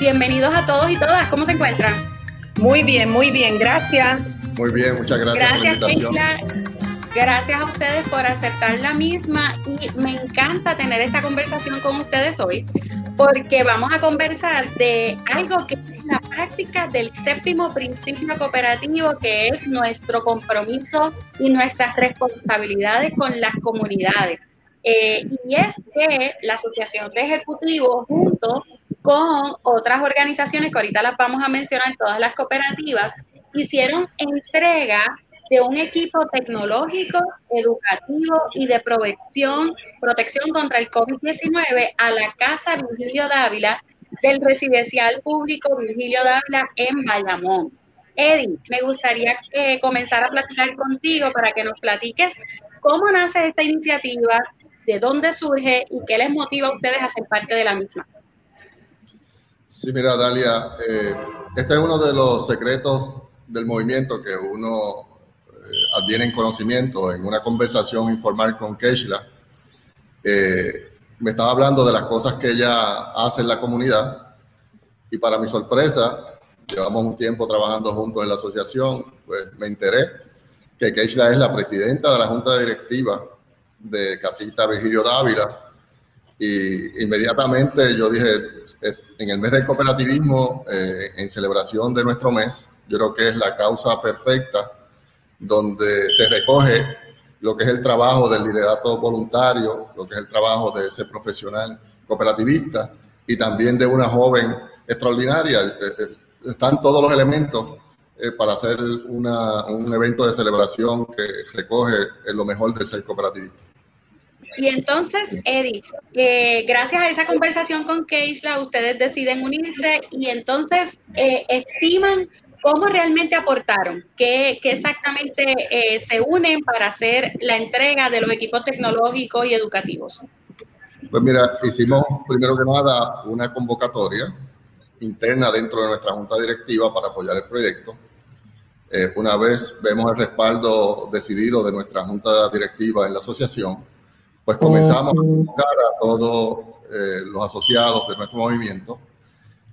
Bienvenidos a todos y todas. ¿Cómo se encuentran? Muy bien, muy bien. Gracias. Muy bien, muchas gracias. Gracias, por Gracias a ustedes por aceptar la misma y me encanta tener esta conversación con ustedes hoy porque vamos a conversar de algo que es la práctica del séptimo principio cooperativo que es nuestro compromiso y nuestras responsabilidades con las comunidades. Eh, y es que la Asociación de Ejecutivos junto con otras organizaciones que ahorita las vamos a mencionar, todas las cooperativas, hicieron entrega de un equipo tecnológico, educativo y de protección, protección contra el COVID-19 a la Casa Virgilio Dávila del Residencial Público Virgilio Dávila en Bayamón. Eddie, me gustaría eh, comenzar a platicar contigo para que nos platiques cómo nace esta iniciativa, de dónde surge y qué les motiva a ustedes a ser parte de la misma. Sí, mira, Dalia, eh, este es uno de los secretos del movimiento que uno eh, adviene en conocimiento en una conversación informal con Keishla. Eh, me estaba hablando de las cosas que ella hace en la comunidad y para mi sorpresa, llevamos un tiempo trabajando juntos en la asociación, pues me enteré que Keishla es la presidenta de la junta directiva de Casita Virgilio Dávila y inmediatamente yo dije, en el mes del cooperativismo, eh, en celebración de nuestro mes, yo creo que es la causa perfecta donde se recoge lo que es el trabajo del liderato voluntario, lo que es el trabajo de ese profesional cooperativista y también de una joven extraordinaria. Eh, eh, están todos los elementos para hacer un evento de celebración que recoge lo mejor del ser cooperativista. Y entonces, Eddie, eh, gracias a esa conversación con Keisla, ustedes deciden unirse y entonces eh, estiman cómo realmente aportaron, qué, exactamente eh, se unen para hacer la entrega de los equipos tecnológicos y educativos. Pues mira, hicimos primero que nada una convocatoria interna dentro de nuestra junta directiva para apoyar el proyecto. una vez vemos el respaldo decidido de nuestra junta directiva en la asociación, pues comenzamos a buscar a todos eh, los asociados de nuestro movimiento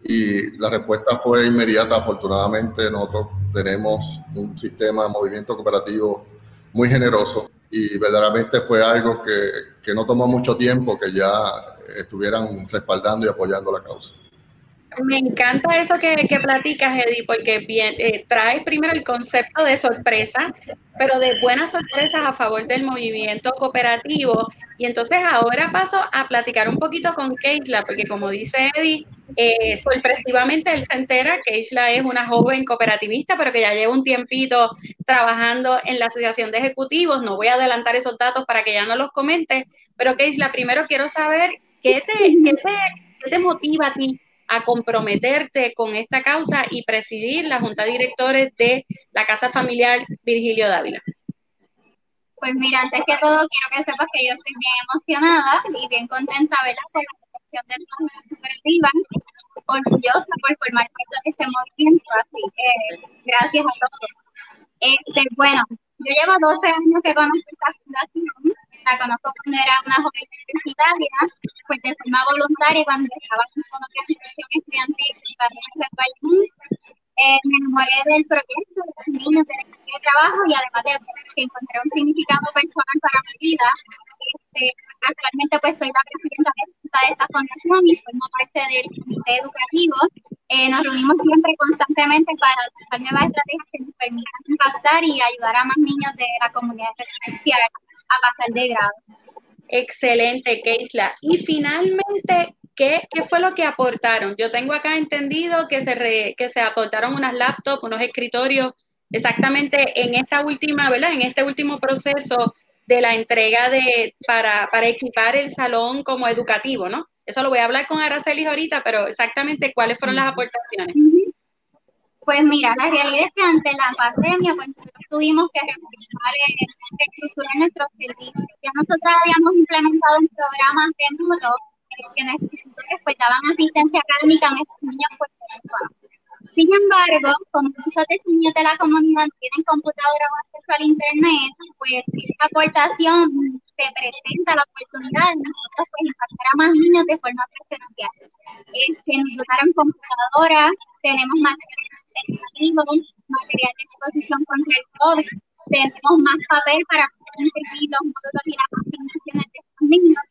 y la respuesta fue inmediata. Afortunadamente nosotros tenemos un sistema de movimiento cooperativo muy generoso y verdaderamente fue algo que, que no tomó mucho tiempo que ya estuvieran respaldando y apoyando la causa. Me encanta eso que, que platicas, Eddie, porque bien, eh, primero el concepto de sorpresa, pero de buenas sorpresas a favor del movimiento cooperativo. Y entonces ahora paso a platicar un poquito con Keisla, porque como dice Eddie, eh, sorpresivamente él se entera que Keisla es una joven cooperativista, pero que ya lleva un tiempito trabajando en la Asociación de Ejecutivos. No voy a adelantar esos datos para que ya no los comente, pero Keisla, primero quiero saber qué te, qué te, qué te motiva a ti a comprometerte con esta causa y presidir la junta de directores de la Casa Familiar Virgilio Dávila? Pues mira, antes que todo quiero que sepas que yo estoy bien emocionada y bien contenta de la celebración de la cooperativa, orgullosa por formar parte de este movimiento, así que gracias a todos. Este, bueno, yo llevo 12 años que conozco esta fundación la conozco cuando era una joven universitaria, pues de forma voluntaria cuando estaba con otra situación estudiantil Bayamón, eh, me enamoré del proyecto, de los niños, del trabajo y además de que encontré un significado personal para mi vida. Este, actualmente pues soy la presidenta de esta fundación y formo parte del comité educativo. Eh, nos reunimos siempre constantemente para buscar nuevas estrategias que nos permitan impactar y ayudar a más niños de la comunidad residencial a pasar de grado. Excelente, Keisla. Y finalmente, ¿qué, ¿qué, fue lo que aportaron? Yo tengo acá entendido que se, que se aportaron unas laptops, unos escritorios, exactamente en esta última, ¿verdad? En este último proceso de la entrega de, para, para equipar el salón como educativo, ¿no? Eso lo voy a hablar con Araceli ahorita, pero exactamente cuáles fueron las aportaciones. Pues mira, la realidad es que ante la pandemia, pues nosotros tuvimos que reestructurar nuestros servicios. Ya nosotros habíamos implementado un programa remoto que nuestros estudiantes pues daban asistencia académica a nuestros niños por teléfono. Sin embargo, como muchos de niños de la comunidad tienen computadora o acceso al internet, pues esta aportación se presenta la oportunidad de nosotros pues impactar a más niños de forma presencial. Este, nos dotaron computadoras, tenemos materiales educativos, material de exposición contra el COVID, tenemos más papel para imprimir los módulos y las asignaciones de estos niños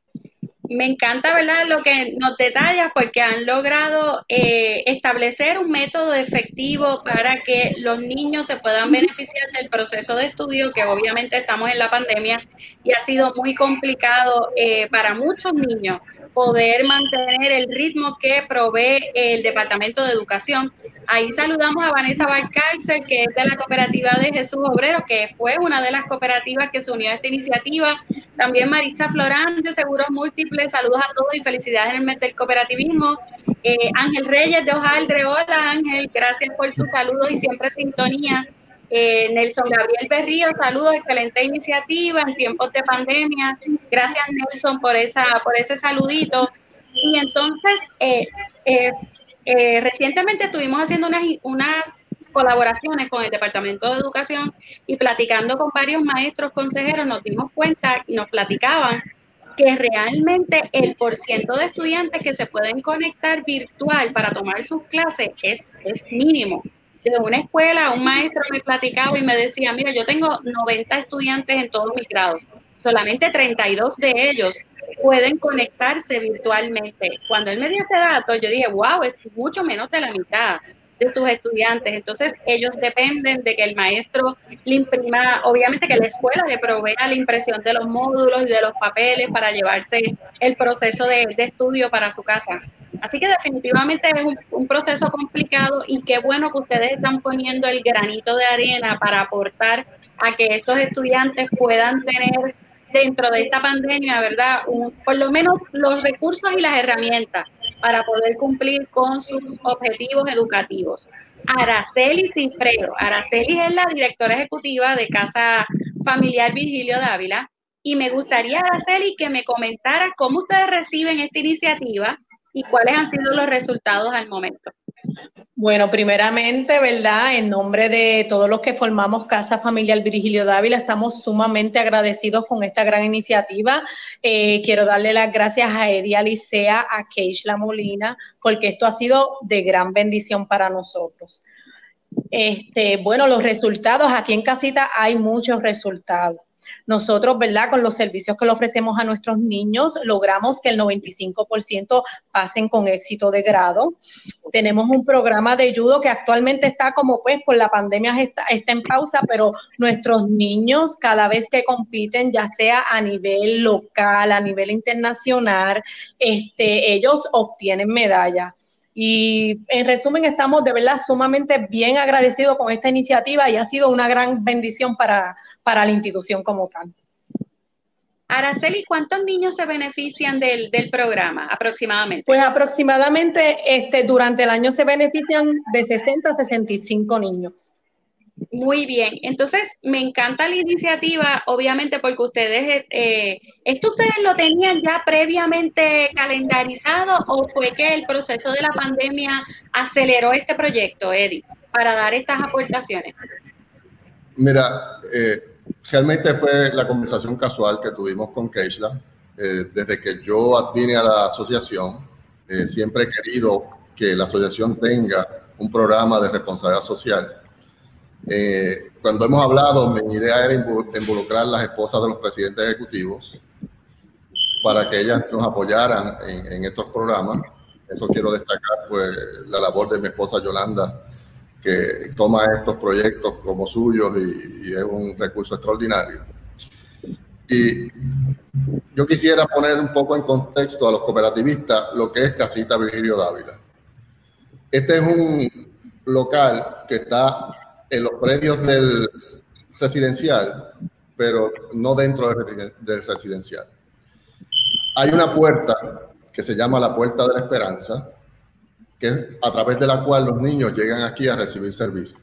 me encanta, ¿verdad?, lo que nos detallas porque han logrado eh, establecer un método efectivo para que los niños se puedan beneficiar del proceso de estudio, que obviamente estamos en la pandemia y ha sido muy complicado eh, para muchos niños poder mantener el ritmo que provee el Departamento de Educación. Ahí saludamos a Vanessa Barcalce, que es de la cooperativa de Jesús Obrero, que fue una de las cooperativas que se unió a esta iniciativa. También Maritza Florán de Seguros Múltiples, saludos a todos y felicidades en el mes del cooperativismo. Eh, Ángel Reyes de Ojaldre, hola Ángel, gracias por tus saludos y siempre sintonía. Eh, Nelson Gabriel Berrío, saludos, excelente iniciativa en tiempos de pandemia. Gracias Nelson por, esa, por ese saludito. Y entonces, eh, eh, recientemente estuvimos haciendo unas, unas colaboraciones con el Departamento de Educación y platicando con varios maestros consejeros nos dimos cuenta y nos platicaban que realmente el porciento de estudiantes que se pueden conectar virtual para tomar sus clases es, es mínimo de una escuela, un maestro me platicaba y me decía, mira, yo tengo 90 estudiantes en todos mis grados, solamente 32 de ellos pueden conectarse virtualmente. Cuando él me dio ese dato, yo dije, wow, es mucho menos de la mitad de sus estudiantes. Entonces, ellos dependen de que el maestro le imprima, obviamente que la escuela le provea la impresión de los módulos y de los papeles para llevarse el proceso de, de estudio para su casa. Así que definitivamente es un, proceso complicado y qué bueno que ustedes están poniendo el granito de arena para aportar a que estos estudiantes puedan tener dentro de esta pandemia, ¿verdad? por lo menos los recursos y las herramientas para poder cumplir con sus objetivos educativos. Araceli Sinfredo. Araceli es la directora ejecutiva de Casa Familiar Virgilio Dávila y me gustaría, Araceli, que me comentara cómo ustedes reciben esta iniciativa y cuáles han sido los resultados al momento. Bueno, primeramente, ¿verdad? En nombre de todos los que formamos Casa Familiar Virgilio Dávila, estamos sumamente agradecidos con esta gran iniciativa. Eh, quiero darle las gracias a Eddie Alicea, a Keishla Molina, porque esto ha sido de gran bendición para nosotros. Este, bueno, los resultados, aquí en casita hay muchos resultados. Nosotros, ¿verdad? Con los servicios que le ofrecemos a nuestros niños, logramos que el 95% pasen con éxito de grado. Tenemos un programa de judo que actualmente está como pues por la pandemia está, está en pausa, pero nuestros niños cada vez que compiten, ya sea a nivel local, a nivel internacional, este, ellos obtienen medallas. Y en resumen, estamos de verdad sumamente bien agradecidos con esta iniciativa y ha sido una gran bendición para, para la institución como tal. Araceli, ¿cuántos niños se benefician del, del, programa aproximadamente? Pues aproximadamente este, durante el año se benefician de 60 a 65 niños. Muy bien, entonces me encanta la iniciativa, obviamente porque ustedes, eh, ¿esto ustedes lo tenían ya previamente calendarizado o fue que el proceso de la pandemia aceleró este proyecto, Eddie, para dar estas aportaciones? Mira, eh, realmente fue la conversación casual que tuvimos con Keishla. Eh, desde que yo vine a la asociación, siempre he querido que la asociación tenga un programa de responsabilidad social eh, cuando hemos hablado, mi idea era involucrar las esposas de los presidentes ejecutivos para que ellas nos apoyaran en, estos programas. Eso quiero destacar, pues, la labor de mi esposa Yolanda, que toma estos proyectos como suyos y, y es un recurso extraordinario. Y yo quisiera poner un poco en contexto a los cooperativistas lo que es Casita Virgilio Dávila. Este es un local que está en los predios del residencial, pero no dentro del residencial. Hay una puerta que se llama la Puerta de la Esperanza, que es a través de la cual los niños llegan aquí a recibir servicio.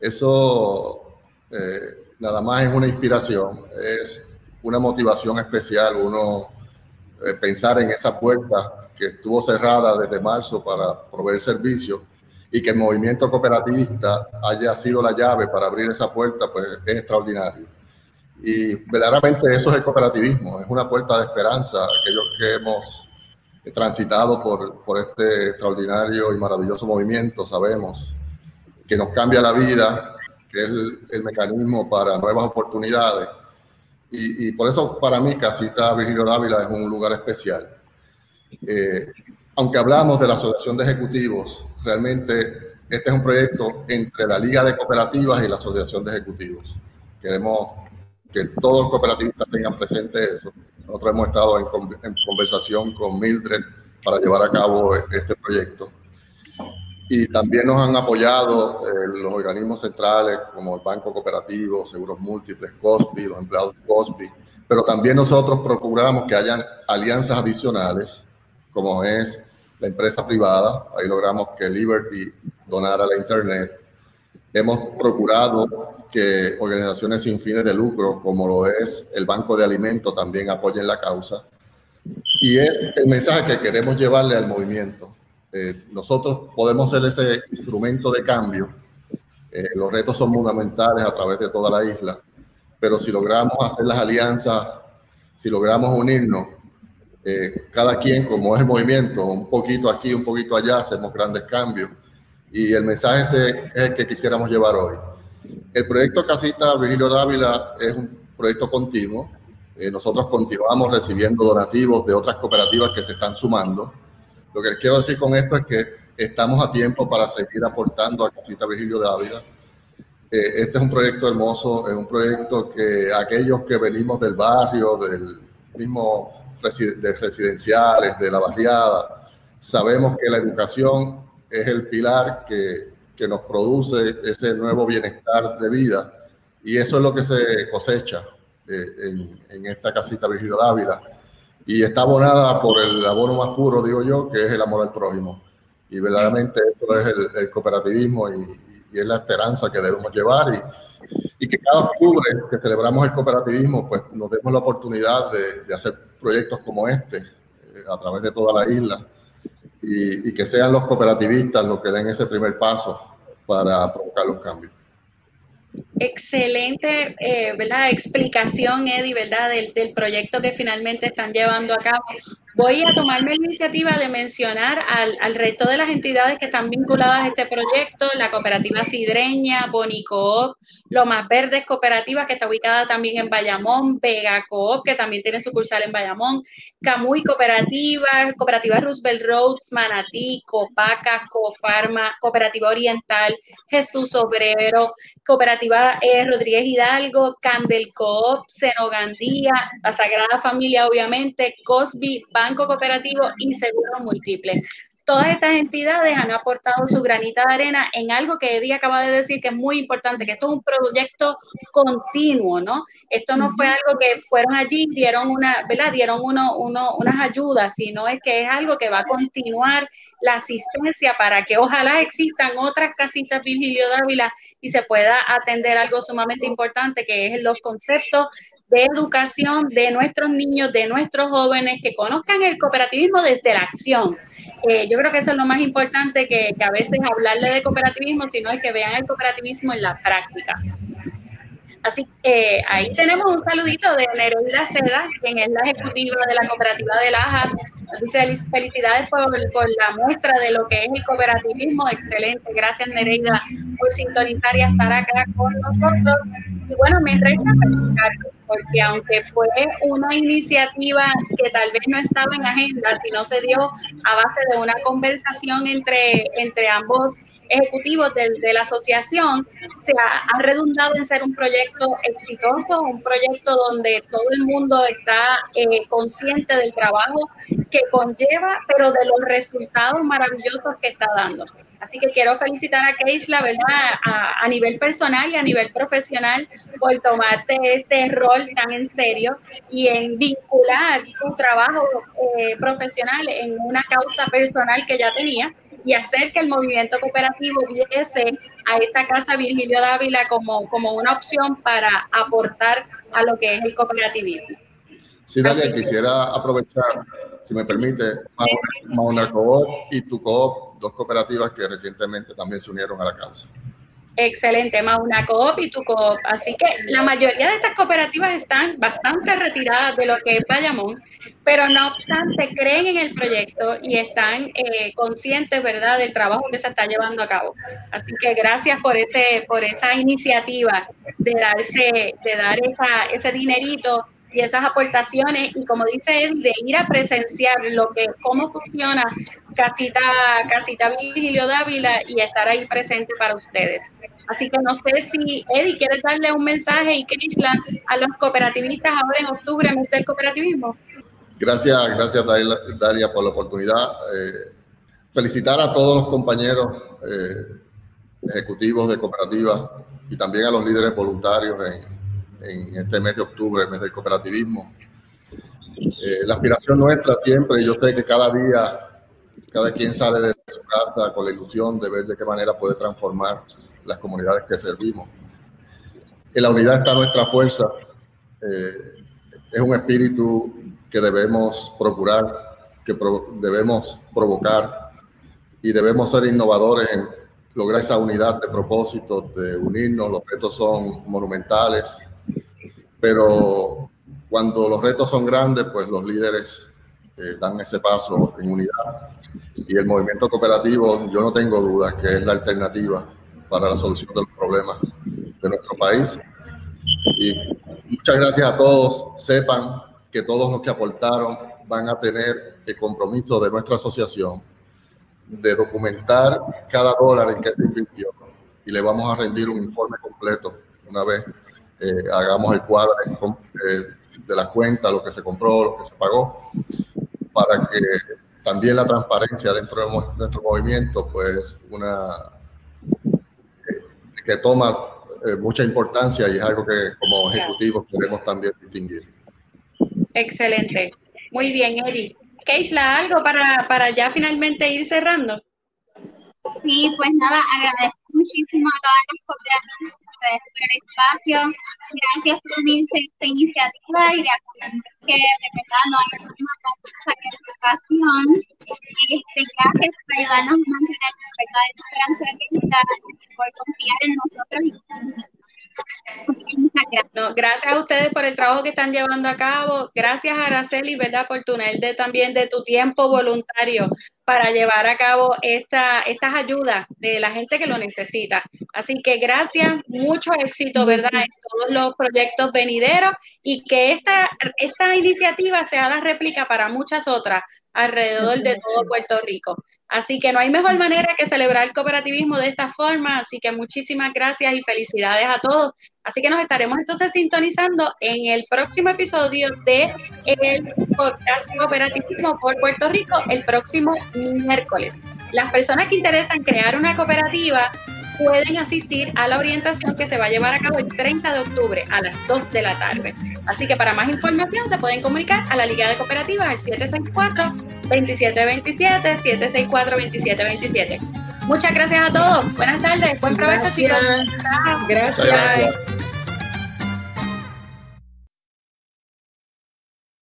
Eso eh, nada más es una inspiración, es una motivación especial, uno eh, pensar en esa puerta que estuvo cerrada desde marzo para proveer servicio y que el movimiento cooperativista haya sido la llave para abrir esa puerta, pues es extraordinario. Y verdaderamente eso es el cooperativismo, es una puerta de esperanza. Aquellos que hemos transitado por, por este extraordinario y maravilloso movimiento sabemos que nos cambia la vida, que es el, mecanismo para nuevas oportunidades. Y, por eso para mí Casita Virgilio Dávila es un lugar especial. Eh, aunque hablamos de la Asociación de Ejecutivos, realmente este es un proyecto entre la Liga de Cooperativas y la Asociación de Ejecutivos. Queremos que todos los cooperativistas tengan presente eso. Nosotros hemos estado en, en conversación con Mildred para llevar a cabo este proyecto. Y también nos han apoyado eh, los organismos centrales como el Banco Cooperativo, Seguros Múltiples, COSBI, los empleados de COSBI, pero también nosotros procuramos que hayan alianzas adicionales, como es la empresa privada, ahí logramos que Liberty donara la Internet. Hemos procurado que organizaciones sin fines de lucro, como lo es el Banco de Alimentos, también apoyen la causa. Y es el mensaje que queremos llevarle al movimiento eh, nosotros podemos ser ese instrumento de cambio. Eh, los retos son fundamentales a través de toda la isla, pero si logramos hacer las alianzas, si logramos unirnos, eh, cada quien, como es el movimiento, un poquito aquí, un poquito allá, hacemos grandes cambios. Y el mensaje ese es el que quisiéramos llevar hoy. El proyecto Casita Virgilio Dávila es un proyecto continuo. nosotros continuamos recibiendo donativos de otras cooperativas que se están sumando lo que quiero decir con esto es que estamos a tiempo para seguir aportando a Casita Virgilio de Ávila. Eh, este es un proyecto hermoso, es un proyecto que aquellos que venimos del barrio, del mismo de residenciales, de la barriada, sabemos que la educación es el pilar que, que nos produce ese nuevo bienestar de vida y eso es lo que se cosecha eh, en, en, esta casita Virgilio Dávila y está abonada por el abono más puro, digo yo, que es el amor al prójimo. Y verdaderamente eso es el, cooperativismo y, es la esperanza que debemos llevar y, y, que cada octubre que celebramos el cooperativismo, pues nos demos la oportunidad de, de hacer proyectos como este eh, a través de toda la isla y, y que sean los cooperativistas los que den ese primer paso para provocar los cambios. Excelente, eh, ¿verdad? Explicación, Eddie, ¿verdad? Del, del, proyecto que finalmente están llevando a cabo. Voy a tomarme la iniciativa de mencionar al, resto de las entidades que están vinculadas a este proyecto, la cooperativa Sidreña, Bonicoop, Lo Más Verdes Cooperativa, que está ubicada también en Bayamón, Vega Coop, que también tiene sucursal en Bayamón, Camuy Cooperativa, Cooperativa Roosevelt Roads, Manatí, Copaca, Cofarma, Cooperativa Oriental, Jesús Obrero, Cooperativa eh, Rodríguez Hidalgo, Candel Coop, Senogandía, la Sagrada Familia, obviamente, Cosby, Banco Cooperativo y Seguro Múltiple. Todas estas entidades han aportado su granita de arena en algo que Eddie acaba de decir que es muy importante, que esto es un proyecto continuo, ¿no? Esto no fue algo que fueron allí, dieron una, ¿verdad? Dieron uno, uno, unas ayudas, sino es que es algo que va a continuar la asistencia para que ojalá existan otras casitas Virgilio Dávila y se pueda atender algo sumamente importante, que es los conceptos de educación de nuestros niños, de nuestros jóvenes, que conozcan el cooperativismo desde la acción. Eh, yo creo que eso es lo más importante, que, que, a veces hablarle de cooperativismo, sino es que vean el cooperativismo en la práctica. Así que ahí tenemos un saludito de Nereida Seda, quien es la ejecutiva de la cooperativa de Lajas. Dice felicidades por, por, la muestra de lo que es el cooperativismo. Excelente. Gracias, Nereida, por sintonizar y estar acá con nosotros. Y bueno, me resta felicitarlos, porque aunque fue una iniciativa que tal vez no estaba en agenda, sino se dio a base de una conversación entre, entre ambos ejecutivos de, de, la asociación se ha, ha, redundado en ser un proyecto exitoso, un proyecto donde todo el mundo está eh, consciente del trabajo que conlleva, pero de los resultados maravillosos que está dando. Así que quiero felicitar a Keisha, la verdad, a, a, nivel personal y a nivel profesional por tomarte este rol tan en serio y en vincular tu trabajo eh, profesional en una causa personal que ya tenía y hacer que el movimiento cooperativo viese a esta casa Virgilio Dávila como, como una opción para aportar a lo que es el cooperativismo. Sí, Dalia, quisiera aprovechar, si me permite, Mauna Coop y Tu Coop, dos cooperativas que recientemente también se unieron a la causa. Excelente, Mauna Coop y tu Coop. Así que la mayoría de estas cooperativas están bastante retiradas de lo que es Bayamón, pero no obstante creen en el proyecto y están eh, conscientes, ¿verdad?, del trabajo que se está llevando a cabo. Así que gracias por ese, por esa iniciativa de darse, de dar esa, ese dinerito y esas aportaciones y como dice de ir a presenciar lo que, cómo funciona Casita, Casita Virgilio Dávila y estar ahí presente para ustedes. Así que no sé si, Eddie, ¿quieres darle un mensaje y Krishna a los cooperativistas ahora en octubre, en el cooperativismo? Gracias, gracias Daria por la oportunidad. Eh, felicitar a todos los compañeros eh, ejecutivos de cooperativas y también a los líderes voluntarios en, en este mes de octubre, el mes del cooperativismo. Eh, la aspiración nuestra siempre, yo sé que cada día, cada quien sale de su casa con la ilusión de ver de qué manera puede transformar las comunidades que servimos. En la unidad está nuestra fuerza. Eh, es un espíritu que debemos procurar, que debemos provocar y debemos ser innovadores en lograr esa unidad de propósitos, de unirnos. Los retos son monumentales, pero cuando los retos son grandes, pues los líderes eh, dan ese paso en unidad. Y el movimiento cooperativo, yo no tengo dudas que es la alternativa para la solución de los problemas de nuestro país. Y muchas gracias a todos. Sepan que todos los que aportaron van a tener el compromiso de nuestra asociación de documentar cada dólar en que se invirtió y le vamos a rendir un informe completo una vez eh, hagamos el cuadro eh, de la cuenta, lo que se compró, lo que se pagó, para que también la transparencia dentro de nuestro movimiento, pues una eh, que toma mucha importancia y es algo que como ejecutivos queremos también distinguir. Excelente. Muy bien, Eri. Keishla, ¿algo para, para ya finalmente ir cerrando? Sí, pues nada, agradezco muchísimo a todas las cooperativas por el espacio. Gracias por unirse a esta iniciativa y que de verdad no hay una cosa que educación. Este, gracias por ayudarnos a mantener la verdad de esperanza y por confiar en nosotros no, gracias a ustedes por el trabajo que están llevando a cabo. Gracias, Araceli, ¿verdad? Por tu de, también de tu tiempo voluntario para llevar a cabo esta, estas ayudas de la gente que lo necesita. Así que gracias, mucho éxito, ¿verdad? En todos los proyectos venideros y que esta, esta iniciativa sea la réplica para muchas otras alrededor de todo Puerto Rico. Así que no hay mejor manera que celebrar el cooperativismo de esta forma. Así que muchísimas gracias y felicidades a todos. Así que nos estaremos entonces sintonizando en el próximo episodio de el podcast Cooperativismo por Puerto Rico el próximo miércoles. Las personas que interesan crear una cooperativa pueden asistir a la orientación que se va a llevar a cabo el 30 de octubre a las 2 de la tarde. Así que para más información se pueden comunicar a la Liga de Cooperativas al 764-2727, 764-2727. Muchas gracias a todos. Buenas tardes. Buen provecho, chicos. Gracias.